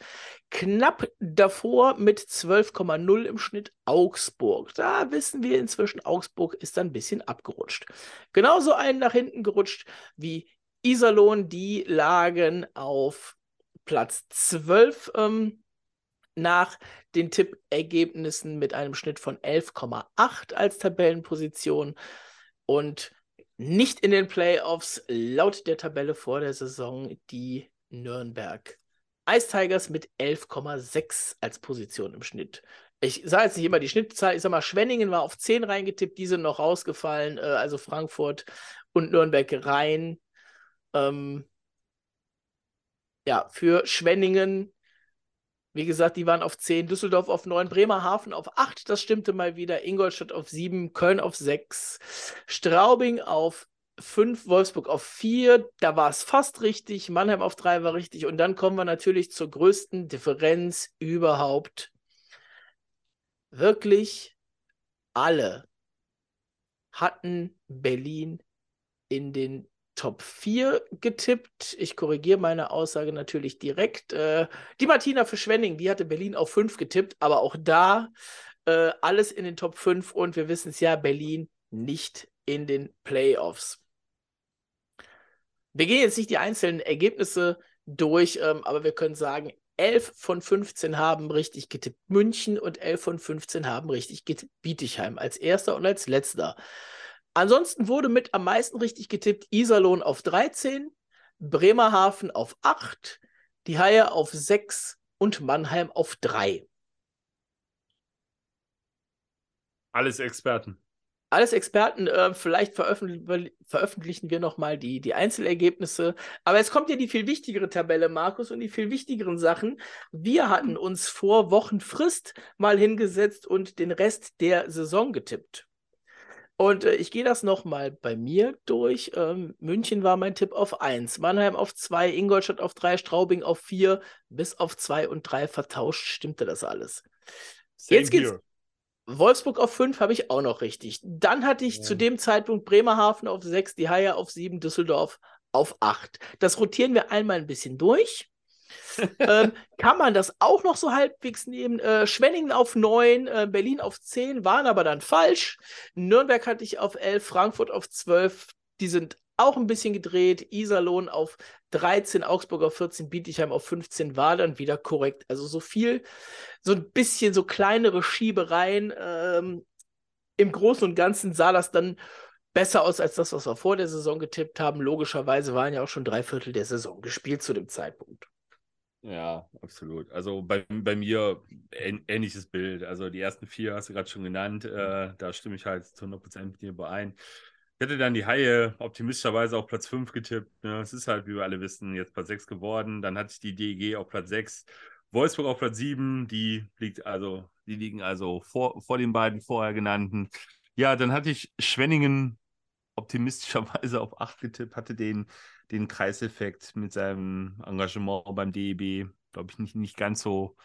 Knapp davor mit 12,0 im Schnitt Augsburg. Da wissen wir inzwischen, Augsburg ist ein bisschen abgerutscht. Genauso einen nach hinten gerutscht wie Iserlohn. Die lagen auf Platz 12. Ähm, nach den Tippergebnissen mit einem Schnitt von 11,8 als Tabellenposition und nicht in den Playoffs laut der Tabelle vor der Saison die Nürnberg Ice Tigers mit 11,6 als Position im Schnitt. Ich sage jetzt nicht immer die Schnittzahl, ich sag mal, Schwenningen war auf 10 reingetippt, die sind noch rausgefallen, äh, also Frankfurt und Nürnberg rein. Ähm, ja, für Schwenningen wie gesagt, die waren auf 10, Düsseldorf auf 9, Bremerhaven auf 8, das stimmte mal wieder, Ingolstadt auf 7, Köln auf 6, Straubing auf 5, Wolfsburg auf 4, da war es fast richtig, Mannheim auf 3 war richtig und dann kommen wir natürlich zur größten Differenz überhaupt. Wirklich alle hatten Berlin in den Top 4 getippt. Ich korrigiere meine Aussage natürlich direkt. Äh, die Martina für Schwenning, die hatte Berlin auf 5 getippt, aber auch da äh, alles in den Top 5 und wir wissen es ja, Berlin nicht in den Playoffs. Wir gehen jetzt nicht die einzelnen Ergebnisse durch, ähm, aber wir können sagen, 11 von 15 haben richtig getippt München und 11 von 15 haben richtig getippt Bietigheim als erster und als letzter. Ansonsten wurde mit am meisten richtig getippt Iserlohn auf 13, Bremerhaven auf 8, die Haie auf 6 und Mannheim auf 3. Alles Experten. Alles Experten, äh, vielleicht veröffentlich veröffentlichen wir nochmal die, die Einzelergebnisse. Aber es kommt ja die viel wichtigere Tabelle, Markus, und die viel wichtigeren Sachen. Wir hatten uns vor Wochen Frist mal hingesetzt und den Rest der Saison getippt. Und äh, ich gehe das nochmal bei mir durch. Ähm, München war mein Tipp auf 1, Mannheim auf 2, Ingolstadt auf 3, Straubing auf 4, bis auf 2 und 3 vertauscht stimmte das alles. Same Jetzt geht's. Here. Wolfsburg auf 5 habe ich auch noch richtig. Dann hatte ich ja. zu dem Zeitpunkt Bremerhaven auf 6, die Haie auf 7, Düsseldorf auf 8. Das rotieren wir einmal ein bisschen durch <laughs> ähm, kann man das auch noch so halbwegs nehmen. Äh, Schwenningen auf 9, äh, Berlin auf 10, waren aber dann falsch. Nürnberg hatte ich auf 11, Frankfurt auf 12. Die sind auch ein bisschen gedreht. Iserlohn auf 13, Augsburg auf 14, Bietigheim auf 15 war dann wieder korrekt. Also so viel, so ein bisschen so kleinere Schiebereien. Ähm, im Großen und Ganzen sah das dann besser aus als das, was wir vor der Saison getippt haben. Logischerweise waren ja auch schon drei Viertel der Saison gespielt zu dem Zeitpunkt. Ja, absolut. Also bei, bei mir ähnliches Bild. Also die ersten vier hast du gerade schon genannt. Äh, da stimme ich halt zu 100% mit dir überein. Ich hätte dann die Haie optimistischerweise auf Platz 5 getippt. Ne? Es ist halt, wie wir alle wissen, jetzt Platz 6 geworden. Dann hatte ich die DEG auf Platz 6. Wolfsburg auf Platz 7. Die liegt also, die liegen also vor, vor den beiden vorher genannten. Ja, dann hatte ich Schwenningen optimistischerweise auf 8 getippt, hatte den, den Kreiseffekt mit seinem Engagement beim DEB, glaube ich, nicht, nicht ganz so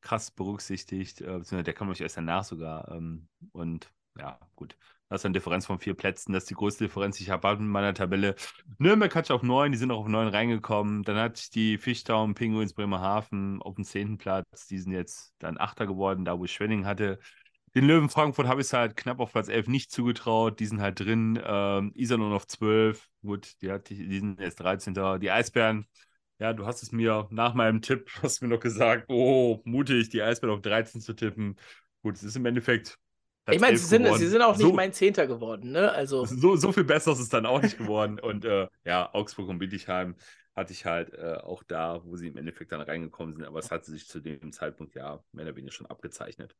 krass berücksichtigt. Äh, der kam euch erst danach sogar. Ähm, und ja, gut. Das ist eine Differenz von vier Plätzen. Das ist die größte Differenz, die ich habe in meiner Tabelle. Nürnberg ich auf neun, die sind auch auf neun reingekommen. Dann ich die Fischtown Pinguins Bremerhaven auf dem zehnten Platz. Die sind jetzt dann Achter geworden, da wo ich Schwenning hatte. Den Löwen Frankfurt habe ich es halt knapp auf Platz 11 nicht zugetraut. Die sind halt drin. Ähm, Iserlohn auf 12. Gut, die, hat, die sind jetzt 13. Die Eisbären, ja, du hast es mir nach meinem Tipp, <laughs> hast mir noch gesagt, oh, mutig, die Eisbären auf 13 zu tippen. Gut, es ist im Endeffekt. Ich meine, sie sind, sie sind auch nicht so, mein Zehnter geworden, ne? Also. So, so viel besser ist es dann auch nicht geworden. und äh, ja, Augsburg und Bietigheim hatte ich halt äh, auch da, wo sie im Endeffekt dann reingekommen sind. Aber es hat sich zu dem Zeitpunkt ja mehr oder weniger schon abgezeichnet.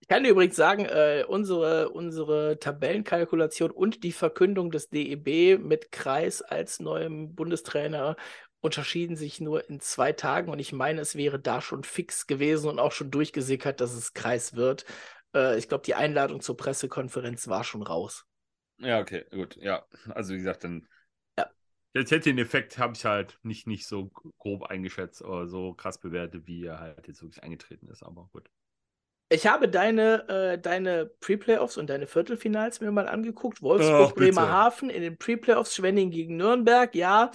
Ich kann dir übrigens sagen, äh, unsere, unsere Tabellenkalkulation und die Verkündung des DEB mit Kreis als neuem Bundestrainer unterschieden sich nur in zwei Tagen und ich meine, es wäre da schon fix gewesen und auch schon durchgesickert, dass es Kreis wird. Äh, ich glaube, die Einladung zur Pressekonferenz war schon raus. Ja, okay, gut. Ja, also wie gesagt, dann. Jetzt hätte den Effekt, habe ich halt nicht, nicht so grob eingeschätzt oder so krass bewertet, wie er halt jetzt wirklich eingetreten ist, aber gut. Ich habe deine, äh, deine Pre-Playoffs und deine Viertelfinals mir mal angeguckt. Wolfsburg, oh, Bremerhaven in den Pre-Playoffs, Schwenning gegen Nürnberg, ja.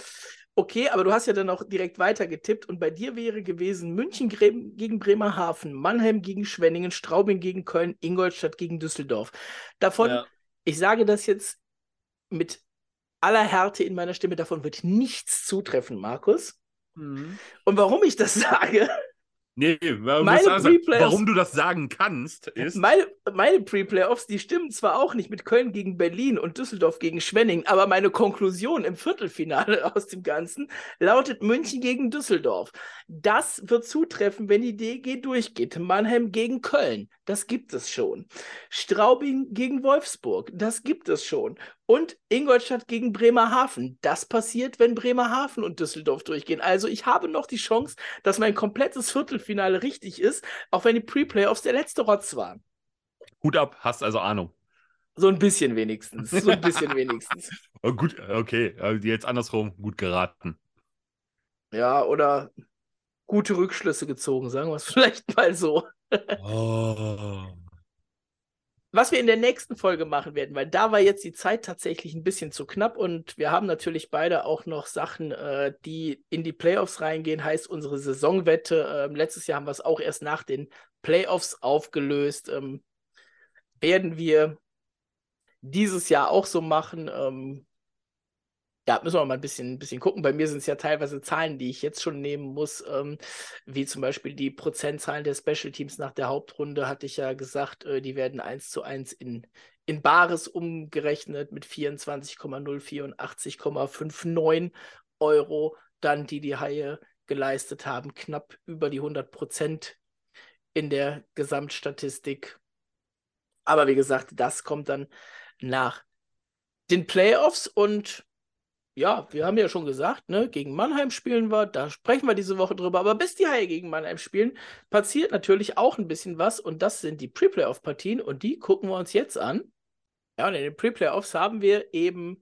Okay, aber du hast ja dann auch direkt weiter getippt und bei dir wäre gewesen München gegen Bremerhaven, Mannheim gegen Schwenningen, Straubing gegen Köln, Ingolstadt gegen Düsseldorf. Davon, ja. ich sage das jetzt mit aller Härte in meiner Stimme, davon wird nichts zutreffen, Markus. Mhm. Und warum ich das <laughs> sage, Nee, warum, meine sagen, warum du das sagen kannst, ist. Meine, meine Pre-Playoffs, die stimmen zwar auch nicht mit Köln gegen Berlin und Düsseldorf gegen Schwenning, aber meine Konklusion im Viertelfinale <laughs> aus dem Ganzen lautet München gegen Düsseldorf. Das wird zutreffen, wenn die DG durchgeht. Mannheim gegen Köln, das gibt es schon. Straubing gegen Wolfsburg, das gibt es schon. Und Ingolstadt gegen Bremerhaven. Das passiert, wenn Bremerhaven und Düsseldorf durchgehen. Also ich habe noch die Chance, dass mein komplettes Viertelfinale richtig ist, auch wenn die Pre-Playoffs der letzte Rotz waren. Hut ab, hast also Ahnung. So ein bisschen wenigstens. So ein bisschen <laughs> wenigstens. Oh, gut, okay. Jetzt andersrum, gut geraten. Ja, oder gute Rückschlüsse gezogen, sagen wir es <laughs> vielleicht mal so. oh was wir in der nächsten Folge machen werden, weil da war jetzt die Zeit tatsächlich ein bisschen zu knapp und wir haben natürlich beide auch noch Sachen, äh, die in die Playoffs reingehen, heißt unsere Saisonwette. Ähm, letztes Jahr haben wir es auch erst nach den Playoffs aufgelöst. Ähm, werden wir dieses Jahr auch so machen. Ähm, ja, müssen wir mal ein bisschen, ein bisschen gucken. Bei mir sind es ja teilweise Zahlen, die ich jetzt schon nehmen muss, ähm, wie zum Beispiel die Prozentzahlen der Special Teams nach der Hauptrunde, hatte ich ja gesagt, äh, die werden 1 zu 1 in, in Bares umgerechnet mit 24,084,59 Euro. Dann die die Haie geleistet haben, knapp über die 100 Prozent in der Gesamtstatistik. Aber wie gesagt, das kommt dann nach den Playoffs und ja, wir haben ja schon gesagt, ne, gegen Mannheim spielen wir, da sprechen wir diese Woche drüber. Aber bis die Haie gegen Mannheim spielen, passiert natürlich auch ein bisschen was und das sind die Pre-Playoff-Partien und die gucken wir uns jetzt an. Ja, und in den Pre-Playoffs haben wir eben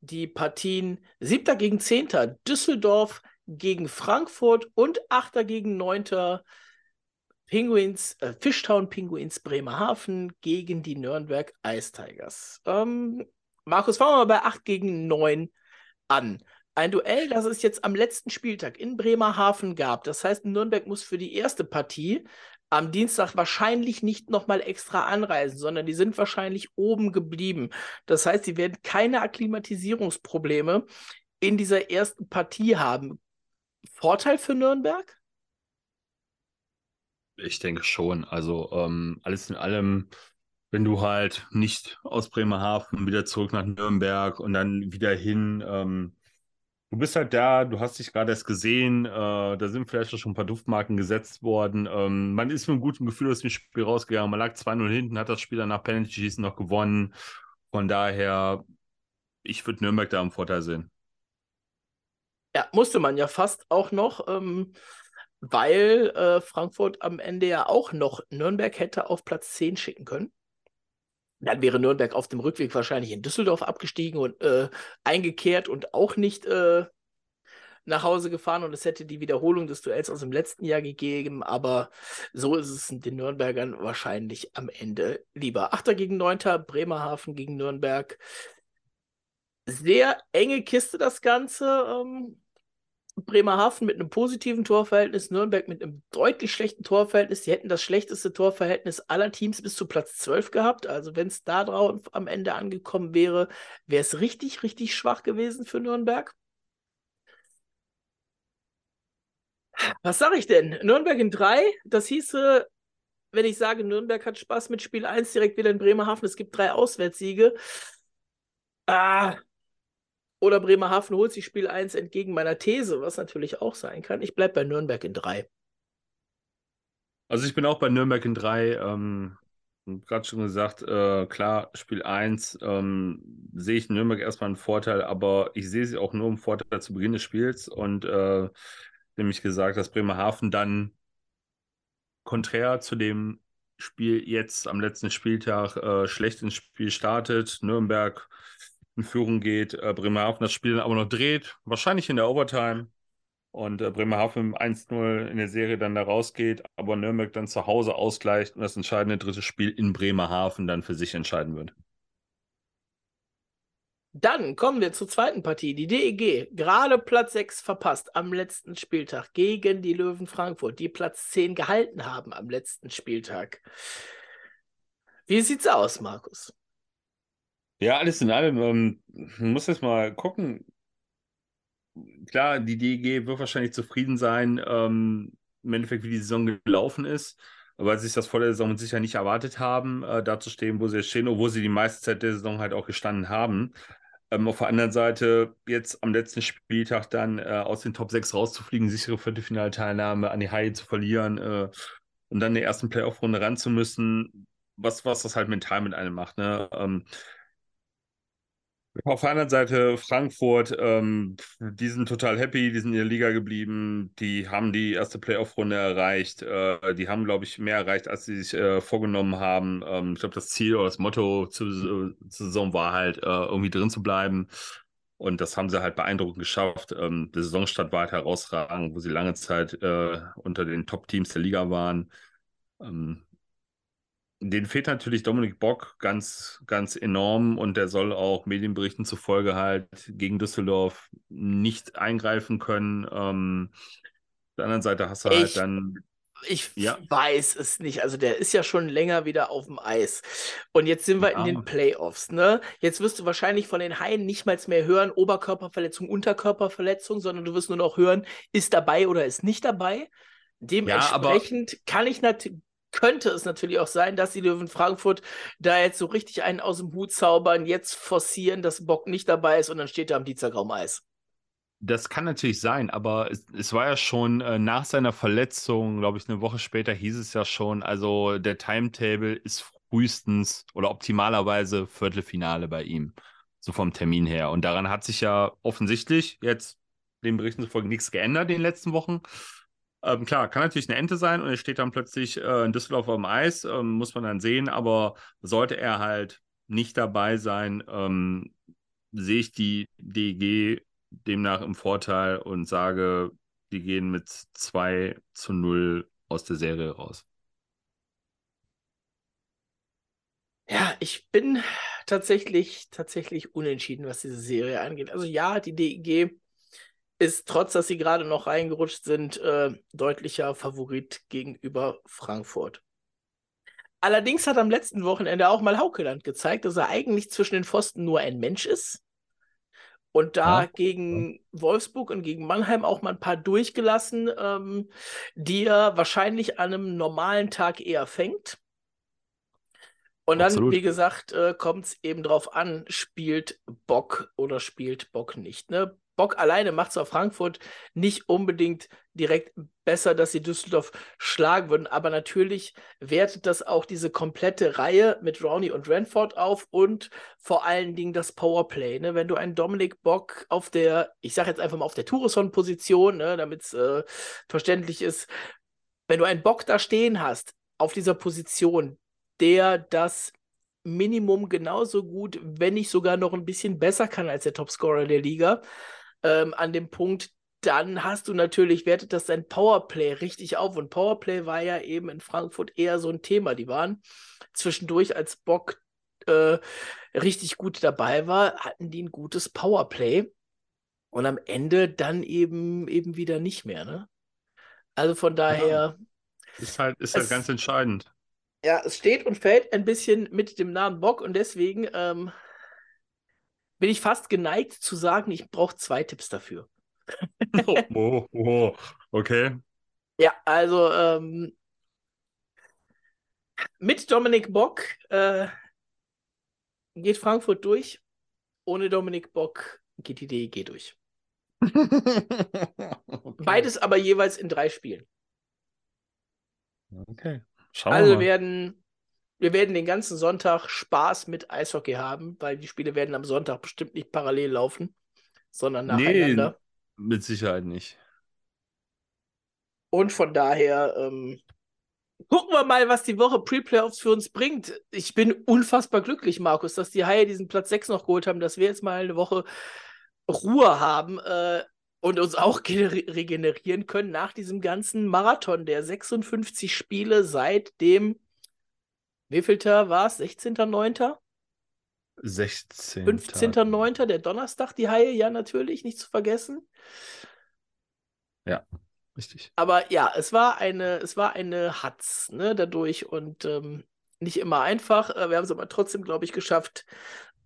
die Partien 7. gegen 10. Düsseldorf gegen Frankfurt und 8. gegen 9. Penguins, äh, Fishtown Penguins Bremerhaven gegen die Nürnberg Ice Tigers. Ähm, Markus, fangen wir mal bei 8 gegen 9 an. Ein Duell, das es jetzt am letzten Spieltag in Bremerhaven gab. Das heißt, Nürnberg muss für die erste Partie am Dienstag wahrscheinlich nicht nochmal extra anreisen, sondern die sind wahrscheinlich oben geblieben. Das heißt, sie werden keine Akklimatisierungsprobleme in dieser ersten Partie haben. Vorteil für Nürnberg? Ich denke schon. Also ähm, alles in allem wenn du halt nicht aus Bremerhaven wieder zurück nach Nürnberg und dann wieder hin. Ähm, du bist halt da, du hast dich gerade erst gesehen, äh, da sind vielleicht schon ein paar Duftmarken gesetzt worden. Ähm, man ist mit einem guten Gefühl aus dem Spiel rausgegangen. Man lag 2-0 hinten, hat das Spiel dann nach Penalty-Schießen noch gewonnen. Von daher, ich würde Nürnberg da im Vorteil sehen. Ja, musste man ja fast auch noch. Ähm weil äh, Frankfurt am Ende ja auch noch Nürnberg hätte auf Platz 10 schicken können. Dann wäre Nürnberg auf dem Rückweg wahrscheinlich in Düsseldorf abgestiegen und äh, eingekehrt und auch nicht äh, nach Hause gefahren und es hätte die Wiederholung des Duells aus dem letzten Jahr gegeben, aber so ist es den Nürnbergern wahrscheinlich am Ende lieber. Achter gegen Neunter, Bremerhaven gegen Nürnberg. Sehr enge Kiste das Ganze. Ähm, Bremerhaven mit einem positiven Torverhältnis, Nürnberg mit einem deutlich schlechten Torverhältnis. Die hätten das schlechteste Torverhältnis aller Teams bis zu Platz 12 gehabt. Also wenn es da drauf am Ende angekommen wäre, wäre es richtig, richtig schwach gewesen für Nürnberg. Was sage ich denn? Nürnberg in 3, das hieße, wenn ich sage, Nürnberg hat Spaß mit Spiel 1 direkt wieder in Bremerhaven, es gibt drei Auswärtssiege. Ah, oder Bremerhaven holt sich Spiel 1 entgegen meiner These, was natürlich auch sein kann. Ich bleibe bei Nürnberg in 3. Also ich bin auch bei Nürnberg in 3. Ähm, Gerade schon gesagt, äh, klar, Spiel 1 ähm, sehe ich Nürnberg erstmal einen Vorteil, aber ich sehe sie auch nur im Vorteil zu Beginn des Spiels und äh, nämlich gesagt, dass Bremerhaven dann konträr zu dem Spiel jetzt am letzten Spieltag äh, schlecht ins Spiel startet. Nürnberg in Führung geht, äh, Bremerhaven das Spiel dann aber noch dreht, wahrscheinlich in der Overtime. Und äh, Bremerhaven 1-0 in der Serie dann da rausgeht, aber Nürnberg dann zu Hause ausgleicht und das entscheidende dritte Spiel in Bremerhaven dann für sich entscheiden wird. Dann kommen wir zur zweiten Partie. Die DEG, gerade Platz 6 verpasst am letzten Spieltag gegen die Löwen Frankfurt, die Platz 10 gehalten haben am letzten Spieltag. Wie sieht's aus, Markus? Ja, alles in allem, ähm, man muss jetzt mal gucken. Klar, die DEG wird wahrscheinlich zufrieden sein, ähm, im Endeffekt, wie die Saison gelaufen ist, weil sie sich das vor der Saison sicher nicht erwartet haben, äh, da zu stehen, wo sie jetzt stehen, obwohl sie die meiste Zeit der Saison halt auch gestanden haben. Ähm, auf der anderen Seite, jetzt am letzten Spieltag dann äh, aus den Top 6 rauszufliegen, sichere Viertelfinalteilnahme an die Haie zu verlieren äh, und dann in der ersten Playoff-Runde ran zu müssen, was, was das halt mental mit einem macht. Ne? Ähm, auf der anderen Seite Frankfurt, ähm, die sind total happy, die sind in der Liga geblieben, die haben die erste Playoff-Runde erreicht, äh, die haben, glaube ich, mehr erreicht, als sie sich äh, vorgenommen haben. Ähm, ich glaube, das Ziel oder das Motto zur, zur Saison war halt, äh, irgendwie drin zu bleiben. Und das haben sie halt beeindruckend geschafft. Ähm, der Saisonstart war halt herausragend, wo sie lange Zeit äh, unter den Top-Teams der Liga waren. Ähm, den fehlt natürlich Dominik Bock ganz, ganz enorm und der soll auch Medienberichten zufolge halt gegen Düsseldorf nicht eingreifen können. Ähm, auf der anderen Seite hast du halt ich, halt dann. Ich ja. weiß es nicht. Also der ist ja schon länger wieder auf dem Eis. Und jetzt sind wir ja. in den Playoffs. Ne? Jetzt wirst du wahrscheinlich von den Haien nicht mal mehr hören, Oberkörperverletzung, Unterkörperverletzung, sondern du wirst nur noch hören, ist dabei oder ist nicht dabei. Dementsprechend ja, kann ich natürlich könnte es natürlich auch sein, dass die Löwen Frankfurt da jetzt so richtig einen aus dem Hut zaubern, jetzt forcieren, dass Bock nicht dabei ist und dann steht er am Dienstag Eis. Das kann natürlich sein, aber es, es war ja schon äh, nach seiner Verletzung, glaube ich, eine Woche später hieß es ja schon, also der Timetable ist frühestens oder optimalerweise Viertelfinale bei ihm, so vom Termin her. Und daran hat sich ja offensichtlich jetzt den Berichten zufolge nichts geändert in den letzten Wochen. Ähm, klar, kann natürlich eine Ente sein und er steht dann plötzlich äh, in Düsseldorf am Eis, ähm, muss man dann sehen, aber sollte er halt nicht dabei sein, ähm, sehe ich die DEG demnach im Vorteil und sage, die gehen mit 2 zu 0 aus der Serie raus. Ja, ich bin tatsächlich, tatsächlich unentschieden, was diese Serie angeht. Also ja, die DEG ist, trotz dass sie gerade noch reingerutscht sind, äh, deutlicher Favorit gegenüber Frankfurt. Allerdings hat am letzten Wochenende auch mal Haukeland gezeigt, dass er eigentlich zwischen den Pfosten nur ein Mensch ist. Und da ja. gegen Wolfsburg und gegen Mannheim auch mal ein paar durchgelassen, ähm, die er wahrscheinlich an einem normalen Tag eher fängt. Und dann, Absolut. wie gesagt, äh, kommt es eben drauf an, spielt Bock oder spielt Bock nicht. Ne? Bock alleine macht zwar Frankfurt nicht unbedingt direkt besser, dass sie Düsseldorf schlagen würden, aber natürlich wertet das auch diese komplette Reihe mit Rowney und Renford auf und vor allen Dingen das Powerplay. Ne? Wenn du einen Dominik Bock auf der, ich sage jetzt einfach mal auf der Tourisson-Position, ne, damit es äh, verständlich ist, wenn du einen Bock da stehen hast, auf dieser Position, der das Minimum genauso gut, wenn nicht sogar noch ein bisschen besser kann als der Topscorer der Liga, ähm, an dem Punkt, dann hast du natürlich, wertet das dein Powerplay richtig auf. Und Powerplay war ja eben in Frankfurt eher so ein Thema. Die waren zwischendurch, als Bock äh, richtig gut dabei war, hatten die ein gutes Powerplay. Und am Ende dann eben, eben wieder nicht mehr. Ne? Also von daher. Ja. Ist halt, ist halt es, ganz entscheidend. Ja, es steht und fällt ein bisschen mit dem Namen Bock und deswegen ähm, bin ich fast geneigt zu sagen, ich brauche zwei Tipps dafür. <laughs> oh, oh, oh, okay. Ja, also ähm, mit Dominik Bock äh, geht Frankfurt durch. Ohne Dominik Bock geht die DEG durch. <laughs> okay. Beides aber jeweils in drei Spielen. Okay. Schauen also wir mal. werden wir werden den ganzen Sonntag Spaß mit Eishockey haben, weil die Spiele werden am Sonntag bestimmt nicht parallel laufen, sondern nacheinander. Nee, mit Sicherheit nicht. Und von daher ähm, gucken wir mal, was die Woche Pre-Playoffs für uns bringt. Ich bin unfassbar glücklich, Markus, dass die Haie diesen Platz 6 noch geholt haben, dass wir jetzt mal eine Woche Ruhe haben äh, und uns auch regenerieren können nach diesem ganzen Marathon der 56 Spiele seit dem Wievielter war es? 16.09.? 16. 15.09., der Donnerstag, die Haie, ja, natürlich, nicht zu vergessen. Ja, richtig. Aber ja, es war eine, es war eine Hatz, ne, dadurch und ähm, nicht immer einfach. Äh, wir haben es aber trotzdem, glaube ich, geschafft,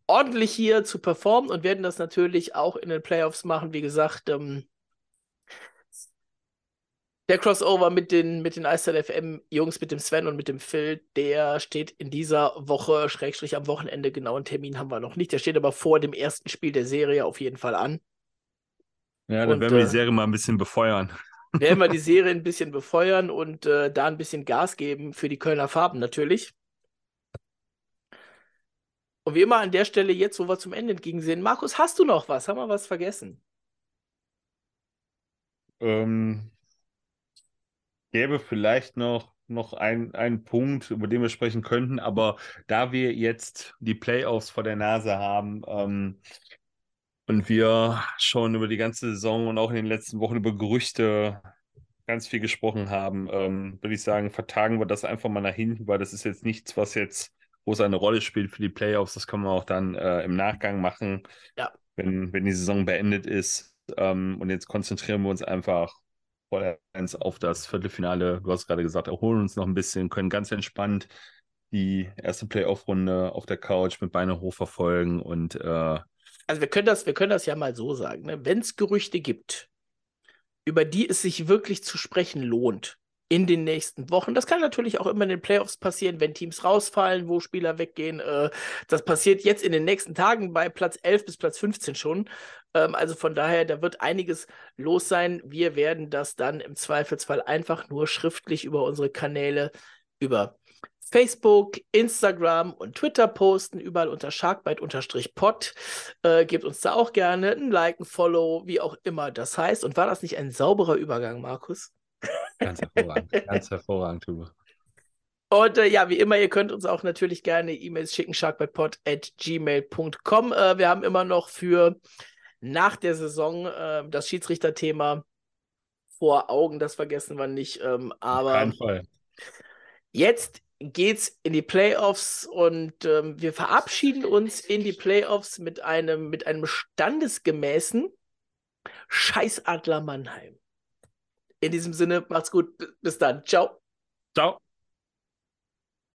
ordentlich hier zu performen und werden das natürlich auch in den Playoffs machen. Wie gesagt, ähm, der Crossover mit den, mit den Eistal FM Jungs, mit dem Sven und mit dem Phil, der steht in dieser Woche, Schrägstrich am Wochenende, genau einen Termin haben wir noch nicht. Der steht aber vor dem ersten Spiel der Serie auf jeden Fall an. Ja, dann und, werden wir die äh, Serie mal ein bisschen befeuern. Werden wir die <laughs> Serie ein bisschen befeuern und äh, da ein bisschen Gas geben für die Kölner Farben natürlich. Und wie immer an der Stelle jetzt, wo wir zum Ende entgegensehen. Markus, hast du noch was? Haben wir was vergessen? Ähm, gäbe vielleicht noch, noch ein, einen Punkt, über den wir sprechen könnten, aber da wir jetzt die Playoffs vor der Nase haben ähm, und wir schon über die ganze Saison und auch in den letzten Wochen über Gerüchte ganz viel gesprochen haben, ähm, würde ich sagen, vertagen wir das einfach mal nach hinten, weil das ist jetzt nichts, was jetzt groß eine Rolle spielt für die Playoffs. Das können wir auch dann äh, im Nachgang machen, ja. wenn, wenn die Saison beendet ist. Ähm, und jetzt konzentrieren wir uns einfach vollends auf das Viertelfinale. Du hast gerade gesagt, erholen uns noch ein bisschen, können ganz entspannt die erste Playoff-Runde auf der Couch mit Beine hoch verfolgen und äh, also wir können das, wir können das ja mal so sagen, ne? wenn es Gerüchte gibt, über die es sich wirklich zu sprechen lohnt in den nächsten Wochen. Das kann natürlich auch immer in den Playoffs passieren, wenn Teams rausfallen, wo Spieler weggehen. Äh, das passiert jetzt in den nächsten Tagen bei Platz 11 bis Platz 15 schon. Ähm, also von daher, da wird einiges los sein. Wir werden das dann im Zweifelsfall einfach nur schriftlich über unsere Kanäle, über Facebook, Instagram und Twitter posten, überall unter Sharkbite-Pod. Äh, gebt uns da auch gerne ein Like, ein Follow, wie auch immer das heißt. Und war das nicht ein sauberer Übergang, Markus? Ganz hervorragend, ganz hervorragend, Tube. Und äh, ja, wie immer, ihr könnt uns auch natürlich gerne E-Mails schicken, sharkbitepod.gmail.com. Äh, wir haben immer noch für nach der Saison äh, das Schiedsrichterthema vor Augen, das vergessen wir nicht. Ähm, aber jetzt geht's in die Playoffs und ähm, wir verabschieden uns in die Playoffs mit einem, mit einem standesgemäßen Scheißadler Mannheim. In diesem Sinne, macht's gut. Bis dann. Ciao. Ciao.